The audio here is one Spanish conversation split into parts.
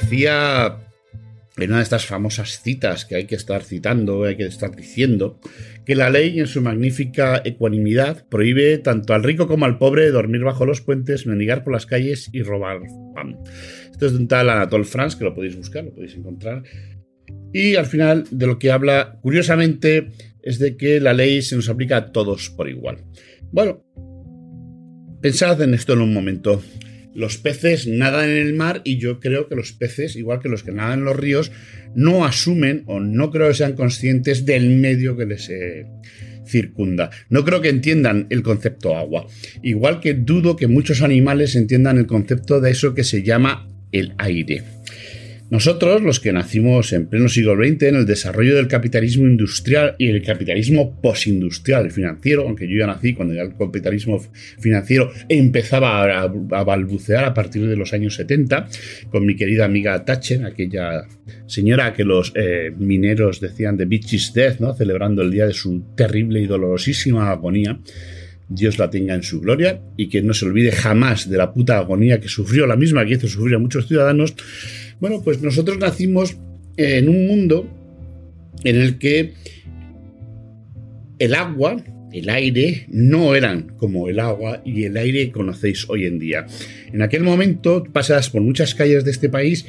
Decía en una de estas famosas citas que hay que estar citando, hay que estar diciendo, que la ley en su magnífica ecuanimidad prohíbe tanto al rico como al pobre dormir bajo los puentes, mendigar por las calles y robar pan. Esto es de un tal Anatole France, que lo podéis buscar, lo podéis encontrar. Y al final de lo que habla, curiosamente, es de que la ley se nos aplica a todos por igual. Bueno, pensad en esto en un momento los peces nadan en el mar y yo creo que los peces, igual que los que nadan en los ríos, no asumen o no creo que sean conscientes del medio que les eh, circunda. No creo que entiendan el concepto agua. Igual que dudo que muchos animales entiendan el concepto de eso que se llama el aire. Nosotros, los que nacimos en pleno siglo XX, en el desarrollo del capitalismo industrial y el capitalismo postindustrial y financiero, aunque yo ya nací cuando ya el capitalismo financiero empezaba a, a, balbucear a partir de los años 70, con mi querida amiga Thatcher, aquella señora que los eh, mineros decían de Bitch is Death, ¿no? celebrando el día de su terrible y dolorosísima agonía. Dios la tenga en su gloria y que no se olvide jamás de la puta agonía que sufrió, la misma que hizo sufrir a muchos ciudadanos. Bueno, pues nosotros nacimos en un mundo en el que el agua, el aire, no eran como el agua y el aire que conocéis hoy en día. En aquel momento pasas por muchas calles de este país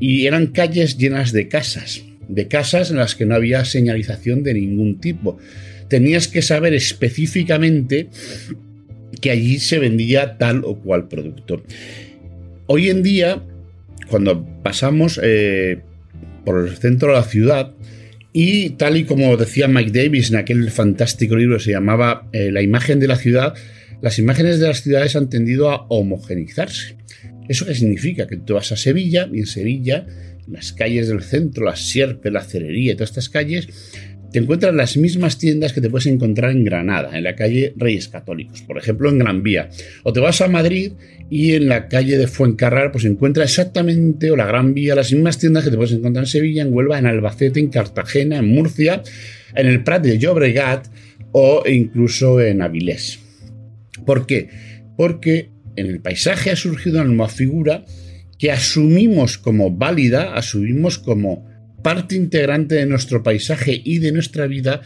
y eran calles llenas de casas, de casas en las que no había señalización de ningún tipo. Tenías que saber específicamente que allí se vendía tal o cual producto. Hoy en día cuando pasamos eh, por el centro de la ciudad y tal y como decía Mike Davis en aquel fantástico libro que se llamaba eh, La imagen de la ciudad, las imágenes de las ciudades han tendido a homogenizarse. ¿Eso qué significa? Que tú vas a Sevilla y en Sevilla, las calles del centro, la Sierpe, la Cerería y todas estas calles, te encuentras las mismas tiendas que te puedes encontrar en Granada, en la calle Reyes Católicos, por ejemplo en Gran Vía. O te vas a Madrid y en la calle de Fuencarral pues encuentras exactamente, o la Gran Vía, las mismas tiendas que te puedes encontrar en Sevilla, en Huelva, en Albacete, en Cartagena, en Murcia, en el Prat de Llobregat o incluso en Avilés. ¿Por qué? Porque en el paisaje ha surgido una nueva figura que asumimos como válida, asumimos como parte integrante de nuestro paisaje y de nuestra vida,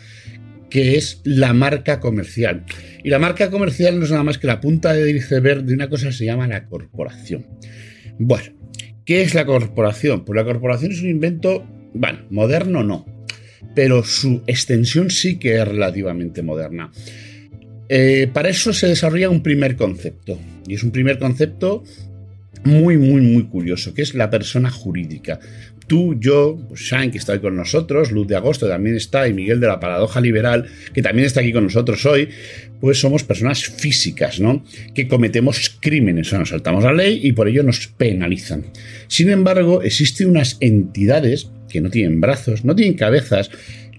que es la marca comercial. Y la marca comercial no es nada más que la punta del iceberg de una cosa que se llama la corporación. Bueno, ¿qué es la corporación? Pues la corporación es un invento, bueno, moderno no, pero su extensión sí que es relativamente moderna. Eh, para eso se desarrolla un primer concepto, y es un primer concepto muy, muy, muy curioso, que es la persona jurídica tú, yo, Shane, que está con nosotros, Luz de Agosto también está, y Miguel de la Paradoja Liberal, que también está aquí con nosotros hoy, pues somos personas físicas, ¿no? Que cometemos crímenes, o sea, nos saltamos la ley y por ello nos penalizan. Sin embargo, existen unas entidades que no tienen brazos, no tienen cabezas,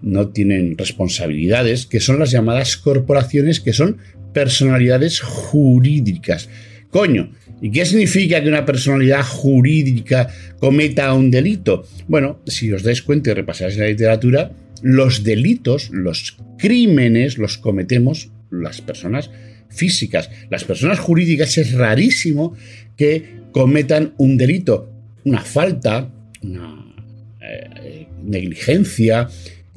no tienen responsabilidades, que son las llamadas corporaciones, que son personalidades jurídicas. Coño, ¿Y qué significa que una personalidad jurídica cometa un delito? Bueno, si os dais cuenta y repasáis la literatura, los delitos, los crímenes los cometemos las personas físicas. Las personas jurídicas es rarísimo que cometan un delito, una falta, una eh, negligencia,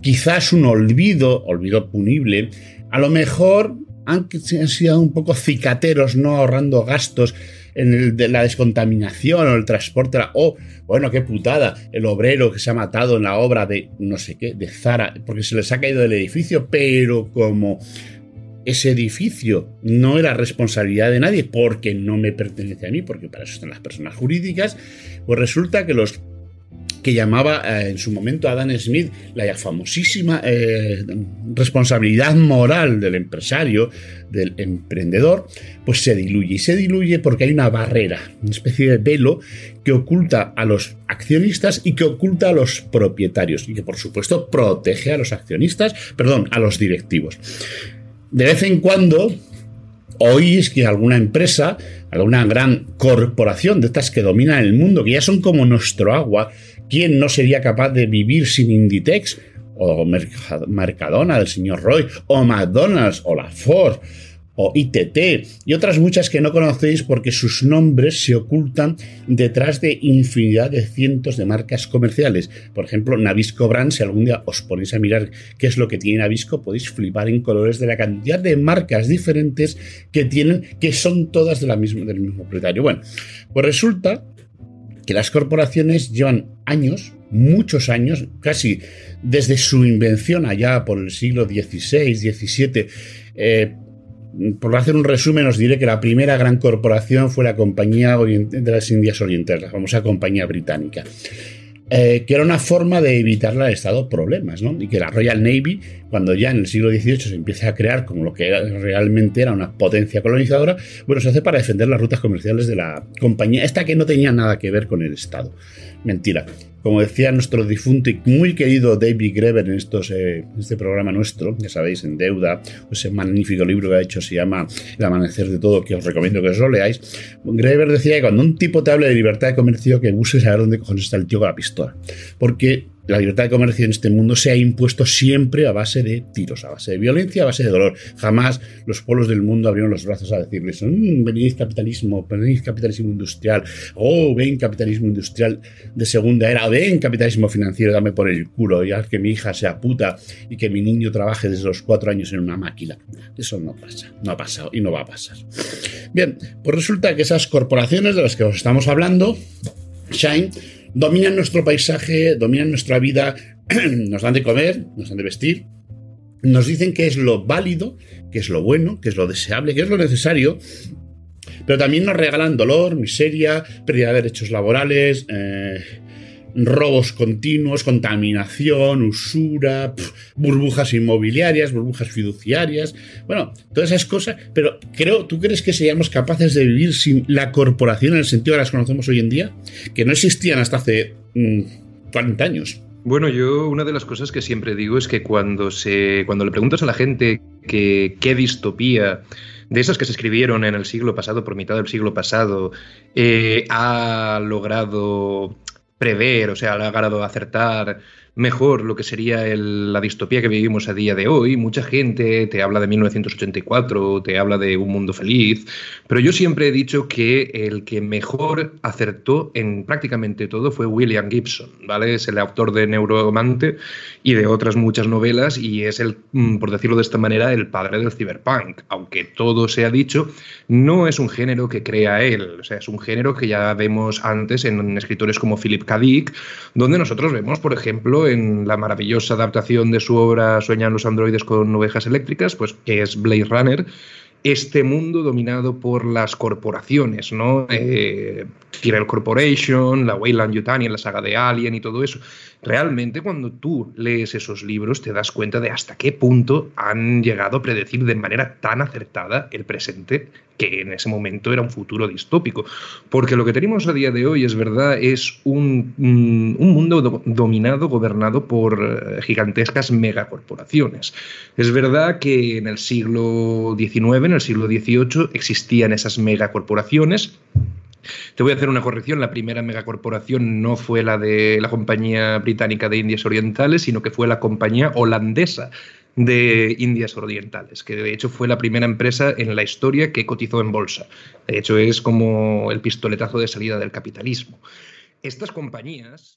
quizás un olvido, olvido punible. A lo mejor han sido un poco cicateros, no ahorrando gastos en la descontaminación o el transporte. O, bueno, qué putada, el obrero que se ha matado en la obra de no sé qué, de Zara, porque se les ha caído del edificio, pero como ese edificio no era responsabilidad de nadie porque no me pertenece a mí, porque para eso están las personas jurídicas, pues resulta que los que llamaba eh, en su momento Adam Smith la famosísima eh, responsabilidad moral del empresario, del emprendedor, pues se diluye. Y se diluye porque hay una barrera, una especie de velo que oculta a los accionistas y que oculta a los propietarios y que por supuesto protege a los accionistas, perdón, a los directivos. De vez en cuando oís que alguna empresa, alguna gran corporación de estas que dominan el mundo, que ya son como nuestro agua, ¿quién no sería capaz de vivir sin Inditex? O Mercadona del señor Roy, o McDonald's, o la Ford, o ITT y otras muchas que no conocéis porque sus nombres se ocultan detrás de infinidad de cientos de marcas comerciales. Por ejemplo, Navisco Brand, si algún día os ponéis a mirar qué es lo que tiene Navisco, podéis flipar en colores de la cantidad de marcas diferentes que tienen, que son todas de la misma, del mismo propietario. Bueno, pues resulta que las corporaciones llevan años, muchos años, casi desde su invención allá por el siglo XVI, XVII, eh, por hacer un resumen, os diré que la primera gran corporación fue la Compañía de las Indias Orientales, la famosa Compañía Británica. Eh, que era una forma de evitarle al Estado problemas, ¿no? Y que la Royal Navy, cuando ya en el siglo XVIII se empieza a crear como lo que realmente era una potencia colonizadora, bueno, se hace para defender las rutas comerciales de la compañía, esta que no tenía nada que ver con el Estado. Mentira. Como decía nuestro difunto y muy querido David Greber en estos, eh, este programa nuestro, ya sabéis, en Deuda, ese magnífico libro que ha hecho se llama El amanecer de todo, que os recomiendo que os lo leáis. Greber decía que cuando un tipo te hable de libertad de comercio, que busques saber dónde cojones está el tío con la pistola. Porque la libertad de comercio en este mundo se ha impuesto siempre a base de tiros, a base de violencia, a base de dolor. Jamás los pueblos del mundo abrieron los brazos a decirles, mmm, venid capitalismo, venid capitalismo industrial, oh, ven capitalismo industrial de segunda era, ven capitalismo financiero, dame por el culo, ya que mi hija sea puta y que mi niño trabaje desde los cuatro años en una máquina. Eso no pasa, no ha pasado y no va a pasar. Bien, pues resulta que esas corporaciones de las que os estamos hablando, Shine, dominan nuestro paisaje, dominan nuestra vida, nos dan de comer, nos dan de vestir, nos dicen qué es lo válido, qué es lo bueno, qué es lo deseable, qué es lo necesario, pero también nos regalan dolor, miseria, pérdida de derechos laborales, eh, robos continuos, contaminación, usura, burbujas inmobiliarias, burbujas fiduciarias, bueno, todas esas cosas, pero creo, ¿tú crees que seríamos capaces de vivir sin la corporación en el sentido que las conocemos hoy en día? Que no existían hasta hace 40 mm, años. Bueno, yo una de las cosas que siempre digo es que cuando, se, cuando le preguntas a la gente que, qué distopía de esas que se escribieron en el siglo pasado, por mitad del siglo pasado, eh, ha logrado prever, o sea, ha logrado acertar mejor lo que sería la distopía que vivimos a día de hoy. Mucha gente te habla de 1984, te habla de un mundo feliz, pero yo siempre he dicho que el que mejor acertó en prácticamente todo fue William Gibson, ¿vale? Es el autor de Neuromante y de otras muchas novelas y es el, mm, por decirlo de esta manera, el padre del cyberpunk. Aunque todo se ha dicho, no es un género que crea él, o sea, es un género que ya vemos antes en escritores como Philip K. Dick, donde nosotros vemos, por ejemplo, en la maravillosa adaptación de su obra Sueñan los androides con ovejas eléctricas, pues que es Blade Runner, este mundo dominado por las corporaciones, ¿no? Eh, Tyrell Corporation, la Weyland Yutani la saga de Alien y todo eso. Realmente cuando tú lees esos libros te das cuenta de hasta qué punto han llegado a predecir de manera tan acertada el presente que en ese momento era un futuro distópico. Porque lo que tenemos a día de hoy es verdad, es un, un mundo dominado, gobernado por eh, gigantescas megacorporaciones. Es verdad que en el siglo XIX, en el siglo XVIII, existían esas megacorporaciones Te voy a hacer una corrección. La primera megacorporación no fue la de la compañía británica de Indias Orientales, sino que fue la compañía holandesa de Indias Orientales, que de hecho fue la primera empresa en la historia que cotizó en bolsa. De hecho, es como el pistoletazo de salida del capitalismo. Estas compañías